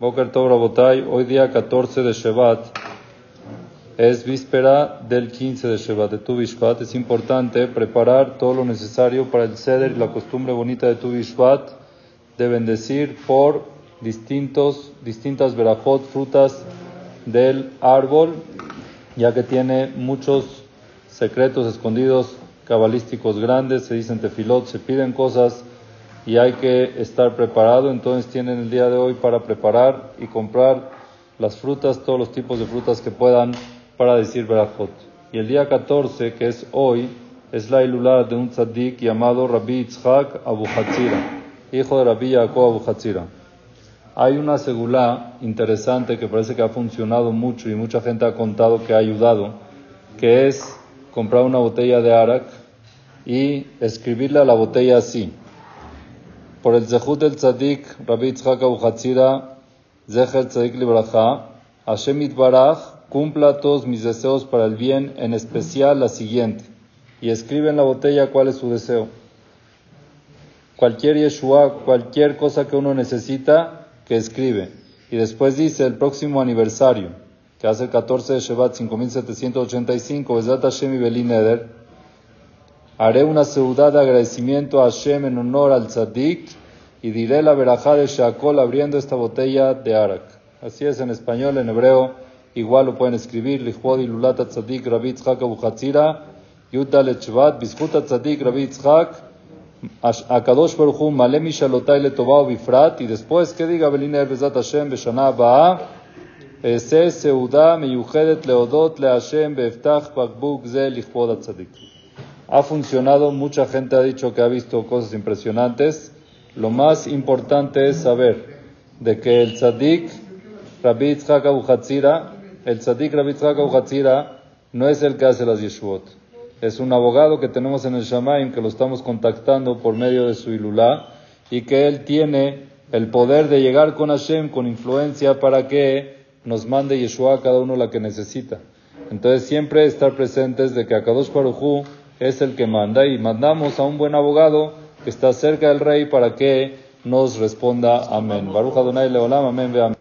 Boker Tov Rabotay, hoy día 14 de Shevat, es víspera del 15 de Shevat, de Tu Bishvat. Es importante preparar todo lo necesario para el ceder y la costumbre bonita de Tu Bishvat de bendecir por distintos, distintas verajot, frutas del árbol, ya que tiene muchos secretos escondidos cabalísticos grandes, se dicen tefilot, se piden cosas y hay que estar preparado. Entonces tienen el día de hoy para preparar y comprar las frutas, todos los tipos de frutas que puedan para decir Berajot. Y el día 14, que es hoy, es la ilulá de un tzaddik llamado Rabbi Yitzhak Abu Hatzira, hijo de Rabbi Yaakov Abu Hatzira. Hay una segulá interesante que parece que ha funcionado mucho y mucha gente ha contado que ha ayudado, que es comprar una botella de arak y escribirle a la botella así por el Zehut del Tzadik, Rabbi Yitzhak Abu Hatzira, Zecher Tzadik Libraja, Hashem Itbaraj, cumpla todos mis deseos para el bien, en especial la siguiente. Y escribe en la botella cuál es su deseo. Cualquier Yeshua, cualquier cosa que uno necesita, que escribe. Y después dice el próximo aniversario, que hace el 14 de Shevat 5785, Besat Hashem y Belin Eder, haré una ciudad de agradecimiento a Hashem en honor al Tzadik y diré la verajá de Shakol abriendo esta botella de Arak. Así es en español, en hebreo, igual lo pueden escribir, Lichwod Ilulata Tzadik Rabbi Tzchak Abu Hatzira, Yuta Lechvat, Bizhuta Tzadik Rabbi Tzchak, Akadosh Baruchu, Malem Ishalotai Letovao Bifrat, y después que diga Belina Bezat Hashem Beshana Ba'a, Seuda Meyuchedet Leodot Le Hashem Beftach Bakbuk Ze Lichwod Tzadik ha funcionado, mucha gente ha dicho que ha visto cosas impresionantes. Lo más importante es saber de que el tzadik Rabbi Yitzhak el tzadik Rabbi Yitzhak no es el que hace las yeshuot. Es un abogado que tenemos en el Shamaim que lo estamos contactando por medio de su ilulá y que él tiene el poder de llegar con Hashem con influencia para que nos mande Yeshua a cada uno la que necesita. Entonces siempre estar presentes de que a Kadosh Baruj es el que manda y mandamos a un buen abogado que está cerca del rey para que nos responda amén. Baruch Adonai Leolam, amén, amén.